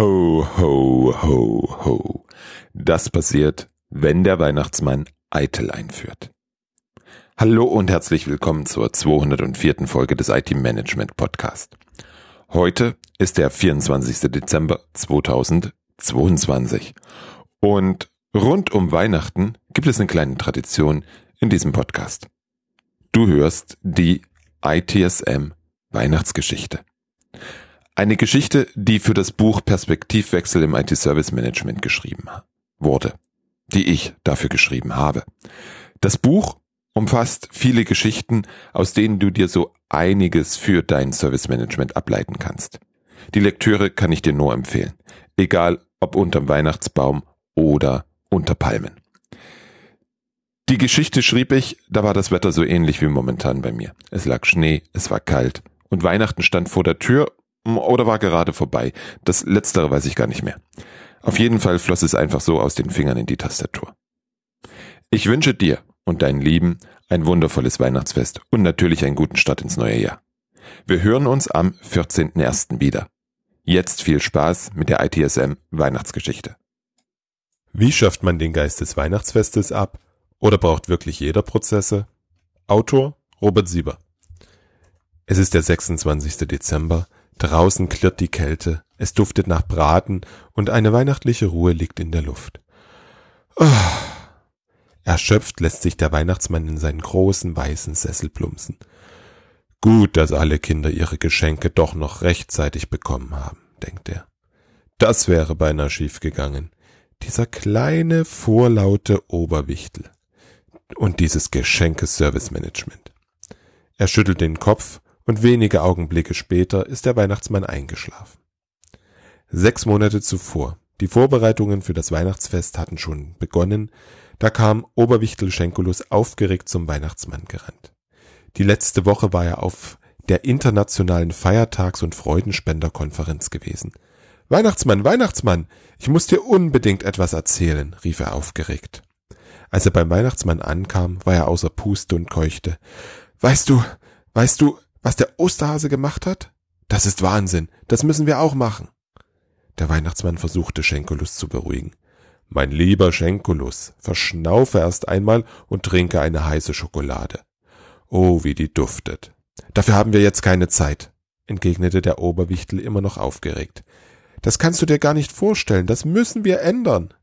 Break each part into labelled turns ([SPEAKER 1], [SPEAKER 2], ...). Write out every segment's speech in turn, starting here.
[SPEAKER 1] Ho, ho, ho, ho. Das passiert, wenn der Weihnachtsmann Eitel einführt. Hallo und herzlich willkommen zur 204. Folge des IT Management Podcast. Heute ist der 24. Dezember 2022 und rund um Weihnachten gibt es eine kleine Tradition in diesem Podcast. Du hörst die ITSM Weihnachtsgeschichte. Eine Geschichte, die für das Buch Perspektivwechsel im IT-Service Management geschrieben wurde, die ich dafür geschrieben habe. Das Buch umfasst viele Geschichten, aus denen du dir so einiges für dein Service Management ableiten kannst. Die Lektüre kann ich dir nur empfehlen, egal ob unterm Weihnachtsbaum oder unter Palmen. Die Geschichte schrieb ich, da war das Wetter so ähnlich wie momentan bei mir. Es lag Schnee, es war kalt und Weihnachten stand vor der Tür oder war gerade vorbei. Das letztere weiß ich gar nicht mehr. Auf jeden Fall floss es einfach so aus den Fingern in die Tastatur. Ich wünsche dir und deinen Lieben ein wundervolles Weihnachtsfest und natürlich einen guten Start ins neue Jahr. Wir hören uns am 14.01. wieder. Jetzt viel Spaß mit der ITSM Weihnachtsgeschichte.
[SPEAKER 2] Wie schafft man den Geist des Weihnachtsfestes ab? Oder braucht wirklich jeder Prozesse? Autor Robert Sieber. Es ist der 26. Dezember Draußen klirrt die Kälte, es duftet nach Braten und eine weihnachtliche Ruhe liegt in der Luft. Oh. Erschöpft lässt sich der Weihnachtsmann in seinen großen weißen Sessel plumpsen. Gut, dass alle Kinder ihre Geschenke doch noch rechtzeitig bekommen haben, denkt er. Das wäre beinahe schief gegangen. Dieser kleine, vorlaute Oberwichtel. Und dieses Geschenke-Service-Management. Er schüttelt den Kopf und wenige Augenblicke später ist der Weihnachtsmann eingeschlafen. Sechs Monate zuvor, die Vorbereitungen für das Weihnachtsfest hatten schon begonnen, da kam Oberwichtel Schenkulus aufgeregt zum Weihnachtsmann gerannt. Die letzte Woche war er auf der internationalen Feiertags- und Freudenspenderkonferenz gewesen. Weihnachtsmann, Weihnachtsmann, ich muss dir unbedingt etwas erzählen, rief er aufgeregt. Als er beim Weihnachtsmann ankam, war er außer Puste und keuchte. Weißt du, weißt du, was der Osterhase gemacht hat? Das ist Wahnsinn. Das müssen wir auch machen. Der Weihnachtsmann versuchte Schenkulus zu beruhigen. Mein lieber Schenkulus, verschnaufe erst einmal und trinke eine heiße Schokolade. Oh, wie die duftet. Dafür haben wir jetzt keine Zeit, entgegnete der Oberwichtel immer noch aufgeregt. Das kannst du dir gar nicht vorstellen, das müssen wir ändern.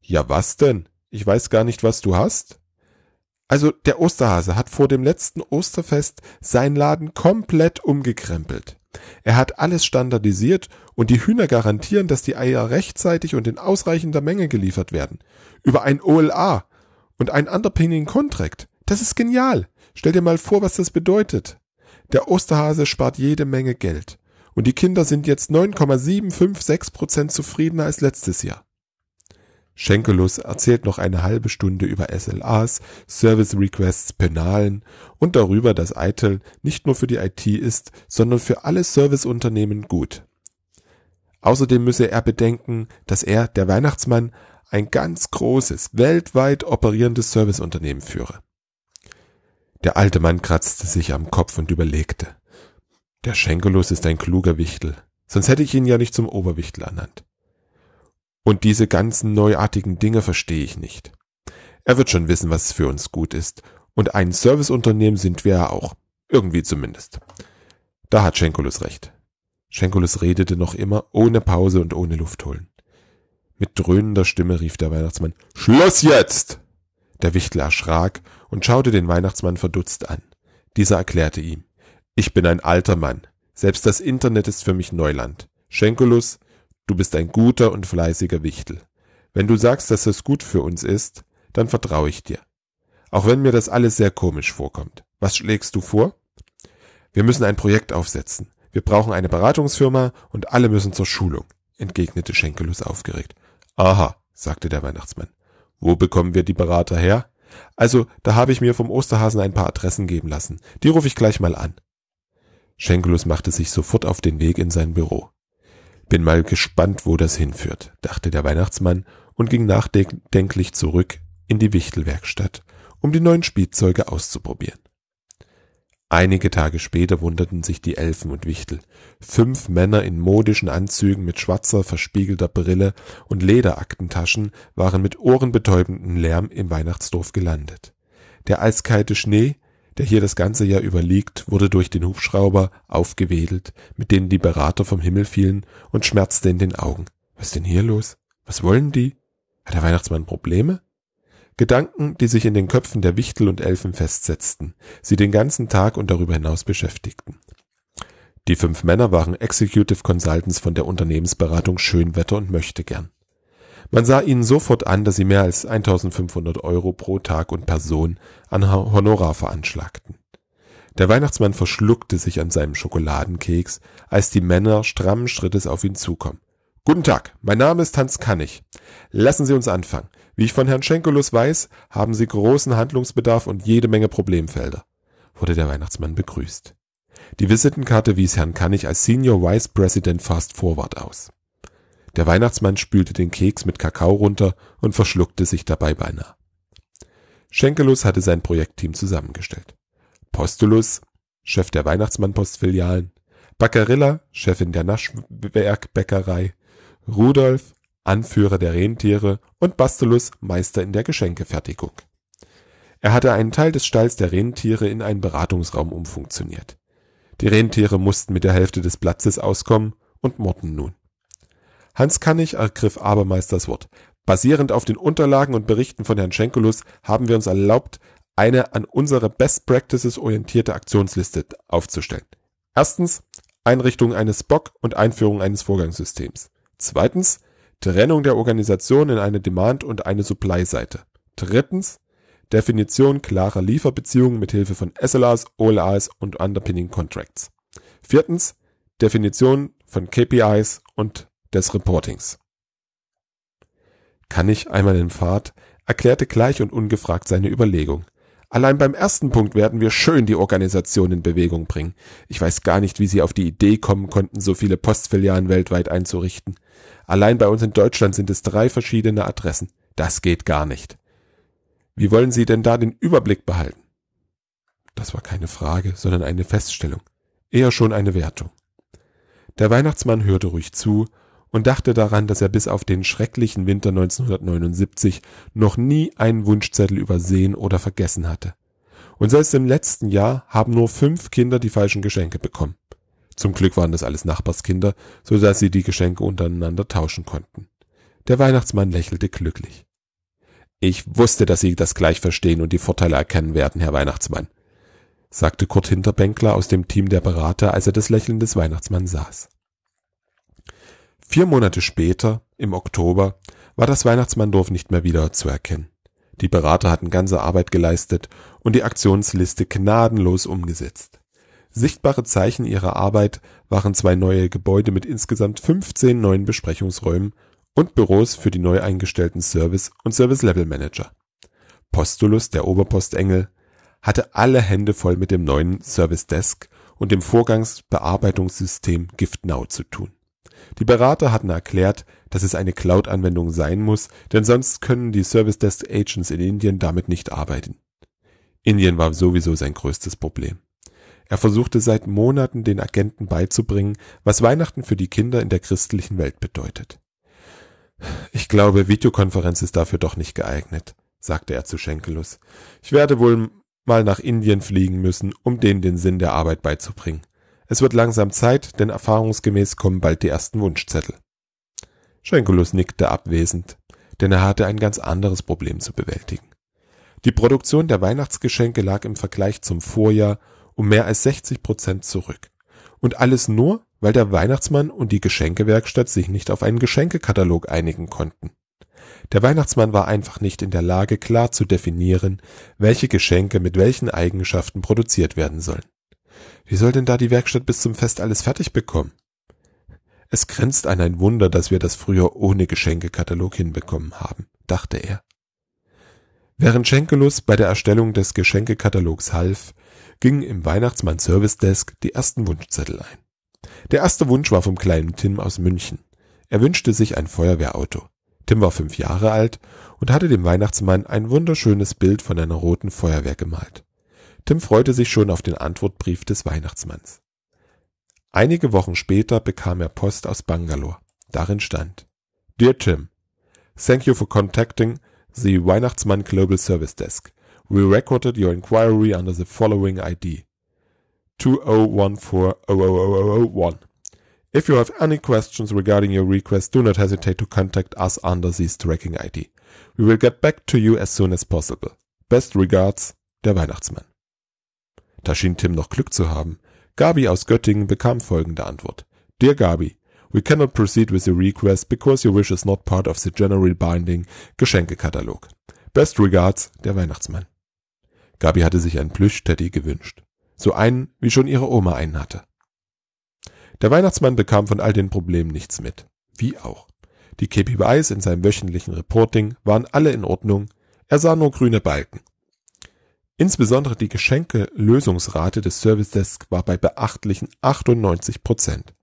[SPEAKER 2] Ja, was denn? Ich weiß gar nicht, was du hast. Also der Osterhase hat vor dem letzten Osterfest seinen Laden komplett umgekrempelt. Er hat alles standardisiert und die Hühner garantieren, dass die Eier rechtzeitig und in ausreichender Menge geliefert werden. Über ein OLA und ein Underpinning Contract. Das ist genial. Stell dir mal vor, was das bedeutet. Der Osterhase spart jede Menge Geld. Und die Kinder sind jetzt 9,756 Prozent zufriedener als letztes Jahr. Schenkelus erzählt noch eine halbe Stunde über SLAs, Service Requests, Penalen und darüber, dass ITIL nicht nur für die IT ist, sondern für alle Serviceunternehmen gut. Außerdem müsse er bedenken, dass er, der Weihnachtsmann, ein ganz großes, weltweit operierendes Serviceunternehmen führe. Der alte Mann kratzte sich am Kopf und überlegte. Der Schenkelus ist ein kluger Wichtel, sonst hätte ich ihn ja nicht zum Oberwichtel ernannt. Und diese ganzen neuartigen Dinge verstehe ich nicht. Er wird schon wissen, was für uns gut ist. Und ein Serviceunternehmen sind wir ja auch. Irgendwie zumindest. Da hat Schenkulus recht. Schenkulus redete noch immer, ohne Pause und ohne Luft holen. Mit dröhnender Stimme rief der Weihnachtsmann, Schluss jetzt! Der Wichtel erschrak und schaute den Weihnachtsmann verdutzt an. Dieser erklärte ihm, ich bin ein alter Mann. Selbst das Internet ist für mich Neuland. Schenkulus, Du bist ein guter und fleißiger Wichtel. Wenn du sagst, dass es gut für uns ist, dann vertraue ich dir. Auch wenn mir das alles sehr komisch vorkommt. Was schlägst du vor? Wir müssen ein Projekt aufsetzen. Wir brauchen eine Beratungsfirma und alle müssen zur Schulung, entgegnete Schenkelus aufgeregt. Aha, sagte der Weihnachtsmann. Wo bekommen wir die Berater her? Also, da habe ich mir vom Osterhasen ein paar Adressen geben lassen. Die rufe ich gleich mal an. Schenkelus machte sich sofort auf den Weg in sein Büro. Bin mal gespannt, wo das hinführt, dachte der Weihnachtsmann und ging nachdenklich zurück in die Wichtelwerkstatt, um die neuen Spielzeuge auszuprobieren. Einige Tage später wunderten sich die Elfen und Wichtel. Fünf Männer in modischen Anzügen mit schwarzer, verspiegelter Brille und Lederaktentaschen waren mit ohrenbetäubendem Lärm im Weihnachtsdorf gelandet. Der eiskalte Schnee, der hier das ganze Jahr über liegt, wurde durch den Hubschrauber aufgewedelt, mit denen die Berater vom Himmel fielen, und schmerzte in den Augen. Was denn hier los? Was wollen die? Hat der Weihnachtsmann Probleme? Gedanken, die sich in den Köpfen der Wichtel und Elfen festsetzten, sie den ganzen Tag und darüber hinaus beschäftigten. Die fünf Männer waren Executive Consultants von der Unternehmensberatung Schönwetter und Möchtegern. Man sah ihnen sofort an, dass sie mehr als 1500 Euro pro Tag und Person an Honorar veranschlagten. Der Weihnachtsmann verschluckte sich an seinem Schokoladenkeks, als die Männer strammen Schrittes auf ihn zukommen. Guten Tag, mein Name ist Hans Kannig. Lassen Sie uns anfangen. Wie ich von Herrn Schenkelus weiß, haben Sie großen Handlungsbedarf und jede Menge Problemfelder, wurde der Weihnachtsmann begrüßt. Die Visitenkarte wies Herrn Kannig als Senior Vice President Fast Forward aus. Der Weihnachtsmann spülte den Keks mit Kakao runter und verschluckte sich dabei beinahe. Schenkelus hatte sein Projektteam zusammengestellt. Postulus, Chef der Weihnachtsmann-Postfilialen, Baccarilla, Chefin der Naschwerkbäckerei, Rudolf, Anführer der Rentiere und Bastulus, Meister in der Geschenkefertigung. Er hatte einen Teil des Stalls der Rentiere in einen Beratungsraum umfunktioniert. Die Rentiere mussten mit der Hälfte des Platzes auskommen und murrten nun. Hans Kannig ergriff abermals das Wort. Basierend auf den Unterlagen und Berichten von Herrn Schenkelus haben wir uns erlaubt, eine an unsere Best Practices orientierte Aktionsliste aufzustellen. Erstens Einrichtung eines SPOC und Einführung eines Vorgangssystems. Zweitens Trennung der Organisation in eine Demand- und eine Supply-Seite. Drittens Definition klarer Lieferbeziehungen mit Hilfe von SLAs, OLAs und Underpinning Contracts. Viertens Definition von KPIs und des Reportings. Kann ich einmal in Fahrt, erklärte gleich und ungefragt seine Überlegung. Allein beim ersten Punkt werden wir schön die Organisation in Bewegung bringen. Ich weiß gar nicht, wie Sie auf die Idee kommen konnten, so viele Postfilialen weltweit einzurichten. Allein bei uns in Deutschland sind es drei verschiedene Adressen. Das geht gar nicht. Wie wollen Sie denn da den Überblick behalten? Das war keine Frage, sondern eine Feststellung. Eher schon eine Wertung. Der Weihnachtsmann hörte ruhig zu und dachte daran, dass er bis auf den schrecklichen Winter 1979 noch nie einen Wunschzettel übersehen oder vergessen hatte. Und selbst im letzten Jahr haben nur fünf Kinder die falschen Geschenke bekommen. Zum Glück waren das alles Nachbarskinder, so dass sie die Geschenke untereinander tauschen konnten. Der Weihnachtsmann lächelte glücklich. Ich wusste, dass Sie das gleich verstehen und die Vorteile erkennen werden, Herr Weihnachtsmann, sagte Kurt Hinterbänkler aus dem Team der Berater, als er das Lächeln des Weihnachtsmanns saß. Vier Monate später, im Oktober, war das Weihnachtsmanndorf nicht mehr wieder zu erkennen. Die Berater hatten ganze Arbeit geleistet und die Aktionsliste gnadenlos umgesetzt. Sichtbare Zeichen ihrer Arbeit waren zwei neue Gebäude mit insgesamt 15 neuen Besprechungsräumen und Büros für die neu eingestellten Service und Service Level Manager. Postulus, der Oberpostengel, hatte alle Hände voll mit dem neuen Service Desk und dem Vorgangsbearbeitungssystem GiftNow zu tun. Die Berater hatten erklärt, dass es eine Cloud-Anwendung sein muss, denn sonst können die Service Desk Agents in Indien damit nicht arbeiten. Indien war sowieso sein größtes Problem. Er versuchte seit Monaten den Agenten beizubringen, was Weihnachten für die Kinder in der christlichen Welt bedeutet. Ich glaube, Videokonferenz ist dafür doch nicht geeignet, sagte er zu Schenkelus. Ich werde wohl mal nach Indien fliegen müssen, um denen den Sinn der Arbeit beizubringen. Es wird langsam Zeit, denn erfahrungsgemäß kommen bald die ersten Wunschzettel. Schenkelus nickte abwesend, denn er hatte ein ganz anderes Problem zu bewältigen. Die Produktion der Weihnachtsgeschenke lag im Vergleich zum Vorjahr um mehr als 60 Prozent zurück. Und alles nur, weil der Weihnachtsmann und die Geschenkewerkstatt sich nicht auf einen Geschenkekatalog einigen konnten. Der Weihnachtsmann war einfach nicht in der Lage, klar zu definieren, welche Geschenke mit welchen Eigenschaften produziert werden sollen. Wie soll denn da die Werkstatt bis zum Fest alles fertig bekommen? Es grenzt an ein Wunder, dass wir das früher ohne Geschenkekatalog hinbekommen haben, dachte er. Während Schenkelus bei der Erstellung des Geschenkekatalogs half, gingen im Weihnachtsmann Service Desk die ersten Wunschzettel ein. Der erste Wunsch war vom kleinen Tim aus München. Er wünschte sich ein Feuerwehrauto. Tim war fünf Jahre alt und hatte dem Weihnachtsmann ein wunderschönes Bild von einer roten Feuerwehr gemalt. Tim freute sich schon auf den Antwortbrief des Weihnachtsmanns. Einige Wochen später bekam er Post aus Bangalore. Darin stand Dear Tim, Thank you for contacting the Weihnachtsmann Global Service Desk. We recorded your inquiry under the following ID 20140001. If you have any questions regarding your request, do not hesitate to contact us under this tracking ID. We will get back to you as soon as possible. Best regards, der Weihnachtsmann. Da schien Tim noch Glück zu haben. Gabi aus Göttingen bekam folgende Antwort. Dear Gabi, we cannot proceed with your request because your wish is not part of the generally binding Geschenkekatalog. Best regards, der Weihnachtsmann. Gabi hatte sich ein Plüschteddy gewünscht. So einen, wie schon ihre Oma einen hatte. Der Weihnachtsmann bekam von all den Problemen nichts mit. Wie auch. Die KPIs in seinem wöchentlichen Reporting waren alle in Ordnung, er sah nur grüne Balken. Insbesondere die Geschenke-Lösungsrate des Service Desk war bei beachtlichen 98 Prozent.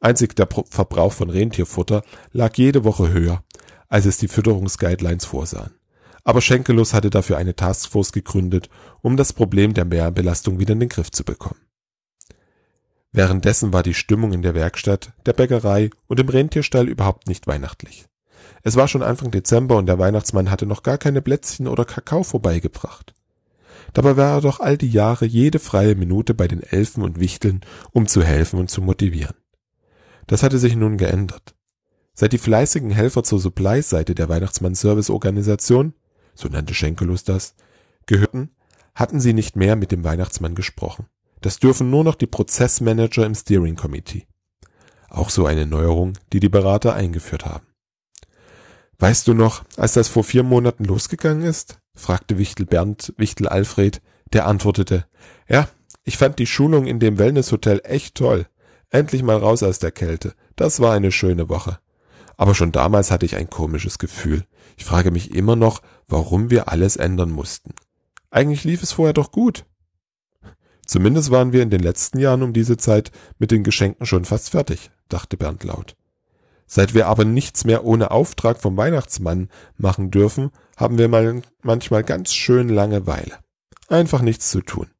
[SPEAKER 2] Einzig der Verbrauch von Rentierfutter lag jede Woche höher, als es die Fütterungsguidelines vorsahen. Aber Schenkelus hatte dafür eine Taskforce gegründet, um das Problem der Mehrbelastung wieder in den Griff zu bekommen. Währenddessen war die Stimmung in der Werkstatt, der Bäckerei und im Rentierstall überhaupt nicht weihnachtlich. Es war schon Anfang Dezember und der Weihnachtsmann hatte noch gar keine Plätzchen oder Kakao vorbeigebracht. Dabei war er doch all die Jahre jede freie Minute bei den Elfen und Wichteln, um zu helfen und zu motivieren. Das hatte sich nun geändert. Seit die fleißigen Helfer zur Supply-Seite der Weihnachtsmann-Service-Organisation so nannte Schenkelus das, gehörten, hatten sie nicht mehr mit dem Weihnachtsmann gesprochen. Das dürfen nur noch die Prozessmanager im Steering Committee. Auch so eine Neuerung, die die Berater eingeführt haben. Weißt du noch, als das vor vier Monaten losgegangen ist? Fragte Wichtel Bernd Wichtel Alfred, der antwortete, ja, ich fand die Schulung in dem Wellnesshotel echt toll. Endlich mal raus aus der Kälte. Das war eine schöne Woche. Aber schon damals hatte ich ein komisches Gefühl. Ich frage mich immer noch, warum wir alles ändern mussten. Eigentlich lief es vorher doch gut. Zumindest waren wir in den letzten Jahren um diese Zeit mit den Geschenken schon fast fertig, dachte Bernd laut. Seit wir aber nichts mehr ohne Auftrag vom Weihnachtsmann machen dürfen, haben wir mal manchmal ganz schön Langeweile. Einfach nichts zu tun.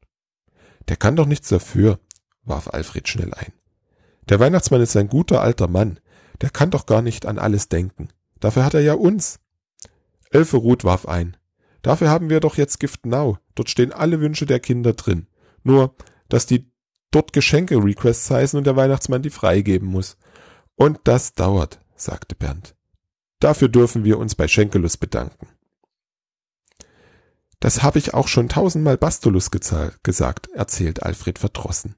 [SPEAKER 2] Der kann doch nichts dafür, warf Alfred schnell ein. Der Weihnachtsmann ist ein guter alter Mann, der kann doch gar nicht an alles denken. Dafür hat er ja uns. Elfe Ruth warf ein. Dafür haben wir doch jetzt Gift Now. Dort stehen alle Wünsche der Kinder drin. Nur, dass die dort Geschenke-Requests heißen und der Weihnachtsmann die freigeben muss. Und das dauert, sagte Bernd. Dafür dürfen wir uns bei Schenkelus bedanken. Das habe ich auch schon tausendmal Bastulus gesagt, erzählt Alfred verdrossen.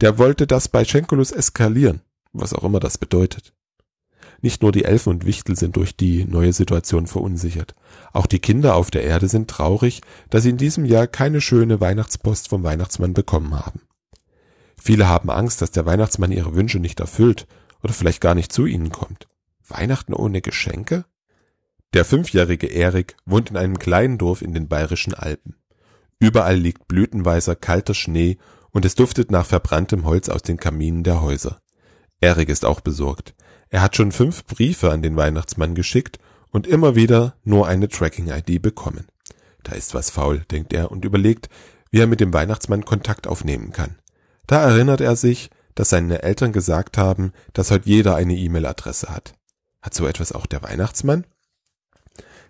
[SPEAKER 2] Der wollte das bei Schenkelus eskalieren, was auch immer das bedeutet. Nicht nur die Elfen und Wichtel sind durch die neue Situation verunsichert. Auch die Kinder auf der Erde sind traurig, dass sie in diesem Jahr keine schöne Weihnachtspost vom Weihnachtsmann bekommen haben. Viele haben Angst, dass der Weihnachtsmann ihre Wünsche nicht erfüllt oder vielleicht gar nicht zu ihnen kommt. Weihnachten ohne Geschenke? Der fünfjährige Erik wohnt in einem kleinen Dorf in den bayerischen Alpen. Überall liegt blütenweißer kalter Schnee und es duftet nach verbranntem Holz aus den Kaminen der Häuser. Erik ist auch besorgt. Er hat schon fünf Briefe an den Weihnachtsmann geschickt und immer wieder nur eine Tracking-ID bekommen. Da ist was faul, denkt er und überlegt, wie er mit dem Weihnachtsmann Kontakt aufnehmen kann. Da erinnert er sich, dass seine Eltern gesagt haben, dass heute jeder eine E-Mail-Adresse hat. Hat so etwas auch der Weihnachtsmann?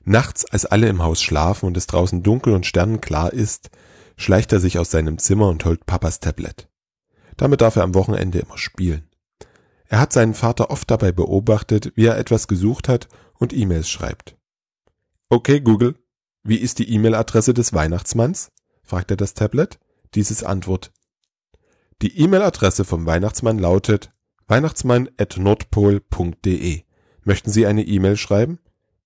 [SPEAKER 2] Nachts, als alle im Haus schlafen und es draußen dunkel und sternenklar ist, schleicht er sich aus seinem Zimmer und holt Papas Tablet. Damit darf er am Wochenende immer spielen. Er hat seinen Vater oft dabei beobachtet, wie er etwas gesucht hat und E-Mails schreibt. Okay, Google, wie ist die E-Mail-Adresse des Weihnachtsmanns? fragt er das Tablet. Dieses Antwort. Die E-Mail-Adresse vom Weihnachtsmann lautet weihnachtsmann.nordpol.de. Möchten Sie eine E-Mail schreiben?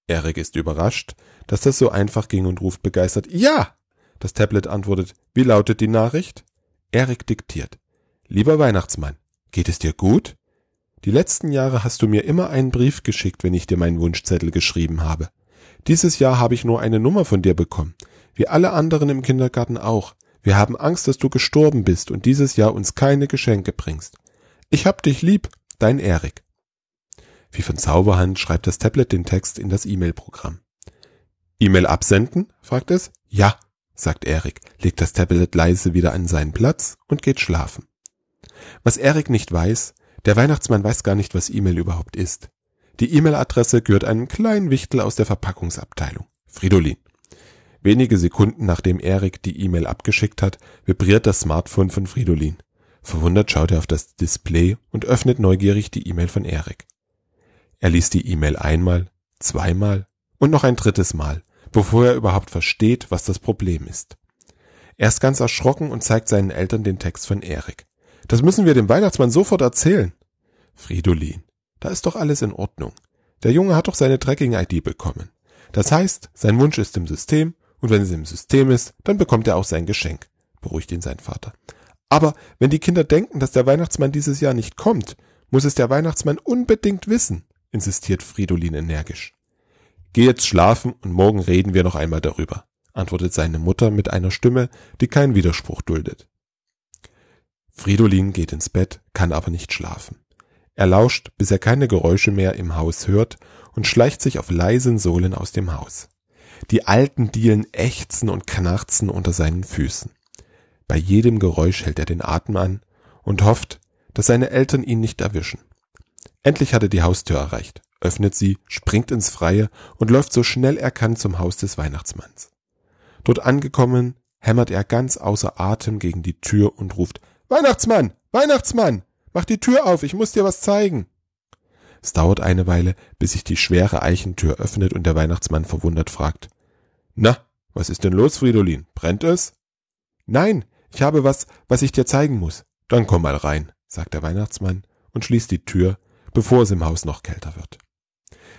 [SPEAKER 2] Erik ist überrascht, dass das so einfach ging und ruft begeistert Ja! Das Tablet antwortet, wie lautet die Nachricht? Erik diktiert. Lieber Weihnachtsmann, geht es dir gut? Die letzten Jahre hast du mir immer einen Brief geschickt, wenn ich dir meinen Wunschzettel geschrieben habe. Dieses Jahr habe ich nur eine Nummer von dir bekommen, wie alle anderen im Kindergarten auch. Wir haben Angst, dass du gestorben bist und dieses Jahr uns keine Geschenke bringst. Ich hab dich lieb, dein Erik. Wie von Zauberhand schreibt das Tablet den Text in das E-Mail-Programm. E-Mail absenden? fragt es. Ja, sagt Erik, legt das Tablet leise wieder an seinen Platz und geht schlafen. Was Erik nicht weiß, der Weihnachtsmann weiß gar nicht, was E-Mail überhaupt ist. Die E-Mail-Adresse gehört einem kleinen Wichtel aus der Verpackungsabteilung. Fridolin. Wenige Sekunden nachdem Erik die E-Mail abgeschickt hat, vibriert das Smartphone von Fridolin. Verwundert schaut er auf das Display und öffnet neugierig die E-Mail von Erik. Er liest die E-Mail einmal, zweimal und noch ein drittes Mal, bevor er überhaupt versteht, was das Problem ist. Er ist ganz erschrocken und zeigt seinen Eltern den Text von Erik. Das müssen wir dem Weihnachtsmann sofort erzählen. Fridolin, da ist doch alles in Ordnung. Der Junge hat doch seine Tracking-ID bekommen. Das heißt, sein Wunsch ist im System und wenn es im System ist, dann bekommt er auch sein Geschenk, beruhigt ihn sein Vater. Aber wenn die Kinder denken, dass der Weihnachtsmann dieses Jahr nicht kommt, muss es der Weihnachtsmann unbedingt wissen, insistiert Fridolin energisch. Geh jetzt schlafen und morgen reden wir noch einmal darüber, antwortet seine Mutter mit einer Stimme, die keinen Widerspruch duldet. Fridolin geht ins Bett, kann aber nicht schlafen. Er lauscht, bis er keine Geräusche mehr im Haus hört und schleicht sich auf leisen Sohlen aus dem Haus. Die alten Dielen ächzen und knarzen unter seinen Füßen. Bei jedem Geräusch hält er den Atem an und hofft, dass seine Eltern ihn nicht erwischen. Endlich hat er die Haustür erreicht, öffnet sie, springt ins Freie und läuft so schnell er kann zum Haus des Weihnachtsmanns. Dort angekommen, hämmert er ganz außer Atem gegen die Tür und ruft Weihnachtsmann, Weihnachtsmann, mach die Tür auf, ich muss dir was zeigen. Es dauert eine Weile, bis sich die schwere Eichentür öffnet und der Weihnachtsmann verwundert fragt. Na, was ist denn los, Fridolin? Brennt es? Nein, ich habe was, was ich dir zeigen muss. Dann komm mal rein, sagt der Weihnachtsmann und schließt die Tür, bevor es im Haus noch kälter wird.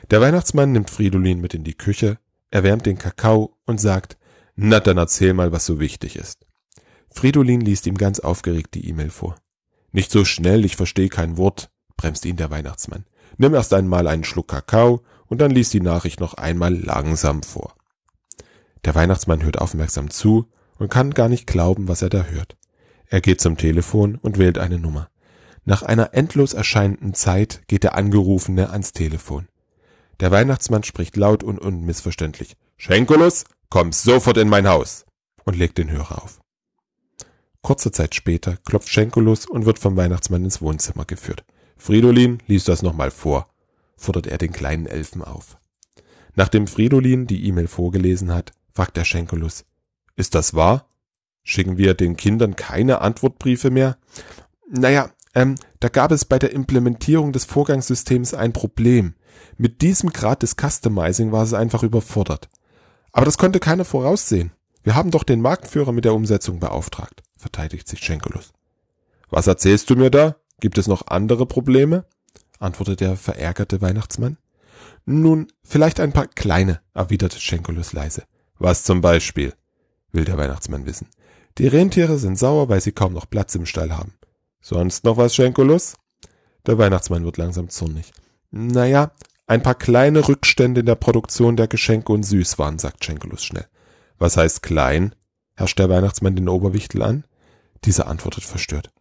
[SPEAKER 2] Der Weihnachtsmann nimmt Fridolin mit in die Küche, erwärmt den Kakao und sagt, na dann erzähl mal, was so wichtig ist. Fridolin liest ihm ganz aufgeregt die E-Mail vor. Nicht so schnell, ich verstehe kein Wort, bremst ihn der Weihnachtsmann. Nimm erst einmal einen Schluck Kakao und dann lies die Nachricht noch einmal langsam vor. Der Weihnachtsmann hört aufmerksam zu und kann gar nicht glauben, was er da hört. Er geht zum Telefon und wählt eine Nummer. Nach einer endlos erscheinenden Zeit geht der Angerufene ans Telefon. Der Weihnachtsmann spricht laut und unmissverständlich. Schenkulus, komm sofort in mein Haus! und legt den Hörer auf. Kurze Zeit später klopft Schenkulus und wird vom Weihnachtsmann ins Wohnzimmer geführt. Fridolin lies das nochmal vor, fordert er den kleinen Elfen auf. Nachdem Fridolin die E-Mail vorgelesen hat, fragt der Schenkelus, ist das wahr? Schicken wir den Kindern keine Antwortbriefe mehr? Naja, ähm, da gab es bei der Implementierung des Vorgangssystems ein Problem. Mit diesem Grad des Customizing war es einfach überfordert. Aber das konnte keiner voraussehen. Wir haben doch den Marktführer mit der Umsetzung beauftragt, verteidigt sich Schenkelus. Was erzählst du mir da? Gibt es noch andere Probleme? antwortete der verärgerte Weihnachtsmann. Nun, vielleicht ein paar kleine, erwiderte Schenkelus leise. Was zum Beispiel? will der Weihnachtsmann wissen. Die Rentiere sind sauer, weil sie kaum noch Platz im Stall haben. Sonst noch was, Schenkelus? Der Weihnachtsmann wird langsam zornig. Naja, ein paar kleine Rückstände in der Produktion der Geschenke und Süßwaren, sagt Schenkelus schnell. Was heißt klein? herrscht der Weihnachtsmann den Oberwichtel an. Dieser antwortet verstört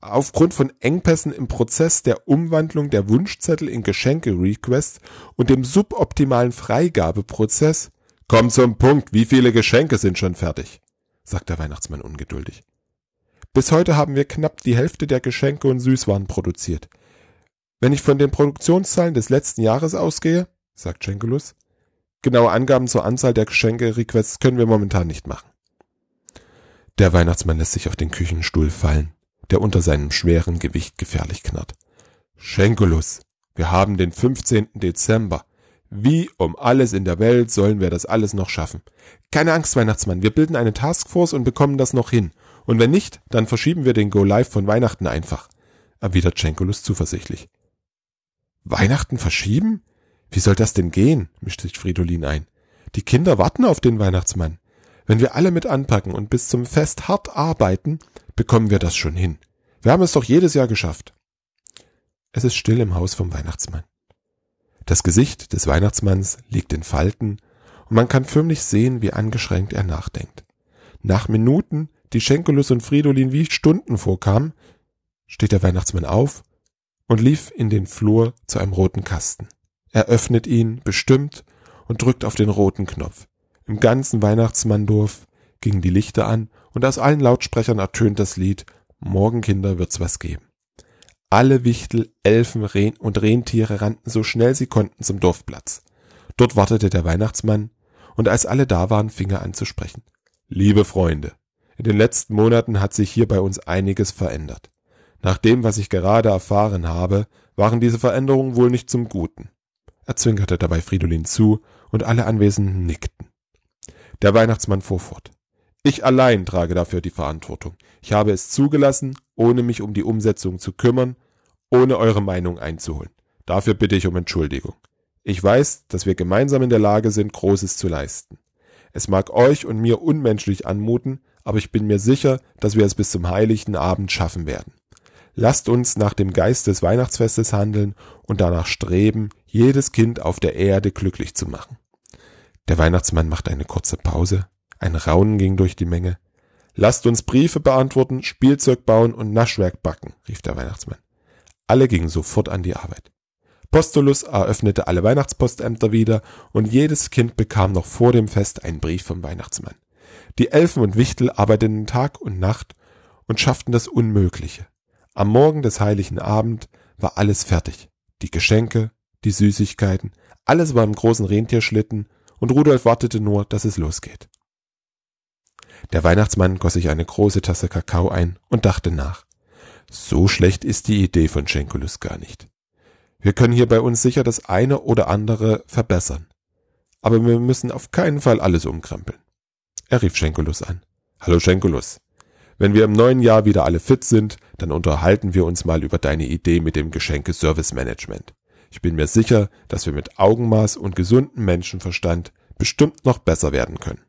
[SPEAKER 2] aufgrund von Engpässen im Prozess der Umwandlung der Wunschzettel in Geschenke-Requests und dem suboptimalen Freigabeprozess Komm zum Punkt, wie viele Geschenke sind schon fertig? sagt der Weihnachtsmann ungeduldig. Bis heute haben wir knapp die Hälfte der Geschenke und Süßwaren produziert. Wenn ich von den Produktionszahlen des letzten Jahres ausgehe, sagt Schenkelus, genaue Angaben zur Anzahl der Geschenke-Requests können wir momentan nicht machen. Der Weihnachtsmann lässt sich auf den Küchenstuhl fallen der unter seinem schweren Gewicht gefährlich knarrt. Schenkelus, wir haben den 15. Dezember. Wie um alles in der Welt sollen wir das alles noch schaffen? Keine Angst, Weihnachtsmann, wir bilden eine Taskforce und bekommen das noch hin. Und wenn nicht, dann verschieben wir den Go Live von Weihnachten einfach, erwidert Schenkelus zuversichtlich. Weihnachten verschieben? Wie soll das denn gehen? mischt sich Fridolin ein. Die Kinder warten auf den Weihnachtsmann. Wenn wir alle mit anpacken und bis zum Fest hart arbeiten, bekommen wir das schon hin. Wir haben es doch jedes Jahr geschafft. Es ist still im Haus vom Weihnachtsmann. Das Gesicht des Weihnachtsmanns liegt in Falten und man kann förmlich sehen, wie angeschränkt er nachdenkt. Nach Minuten, die Schenkelus und Fridolin wie Stunden vorkamen, steht der Weihnachtsmann auf und lief in den Flur zu einem roten Kasten. Er öffnet ihn bestimmt und drückt auf den roten Knopf. Im ganzen Weihnachtsmanndorf gingen die Lichter an und aus allen Lautsprechern ertönt das Lied Morgenkinder wird's was geben. Alle Wichtel, Elfen Reh und Rentiere rannten so schnell sie konnten zum Dorfplatz. Dort wartete der Weihnachtsmann, und als alle da waren, fing er an zu sprechen. Liebe Freunde, in den letzten Monaten hat sich hier bei uns einiges verändert. Nach dem, was ich gerade erfahren habe, waren diese Veränderungen wohl nicht zum Guten. Er zwinkerte dabei Fridolin zu, und alle Anwesenden nickten. Der Weihnachtsmann fuhr fort. Ich allein trage dafür die Verantwortung. Ich habe es zugelassen, ohne mich um die Umsetzung zu kümmern, ohne eure Meinung einzuholen. Dafür bitte ich um Entschuldigung. Ich weiß, dass wir gemeinsam in der Lage sind, Großes zu leisten. Es mag euch und mir unmenschlich anmuten, aber ich bin mir sicher, dass wir es bis zum heiligen Abend schaffen werden. Lasst uns nach dem Geist des Weihnachtsfestes handeln und danach streben, jedes Kind auf der Erde glücklich zu machen. Der Weihnachtsmann machte eine kurze Pause, ein Raunen ging durch die Menge. Lasst uns Briefe beantworten, Spielzeug bauen und Naschwerk backen, rief der Weihnachtsmann. Alle gingen sofort an die Arbeit. Postulus eröffnete alle Weihnachtspostämter wieder und jedes Kind bekam noch vor dem Fest einen Brief vom Weihnachtsmann. Die Elfen und Wichtel arbeiteten Tag und Nacht und schafften das Unmögliche. Am Morgen des heiligen Abend war alles fertig. Die Geschenke, die Süßigkeiten, alles war im großen Rentierschlitten und Rudolf wartete nur, dass es losgeht. Der Weihnachtsmann goss sich eine große Tasse Kakao ein und dachte nach. So schlecht ist die Idee von Schenkulus gar nicht. Wir können hier bei uns sicher das eine oder andere verbessern. Aber wir müssen auf keinen Fall alles umkrempeln. Er rief Schenkulus an. Hallo Schenkulus. Wenn wir im neuen Jahr wieder alle fit sind, dann unterhalten wir uns mal über deine Idee mit dem Geschenke Service Management. Ich bin mir sicher, dass wir mit Augenmaß und gesundem Menschenverstand bestimmt noch besser werden können.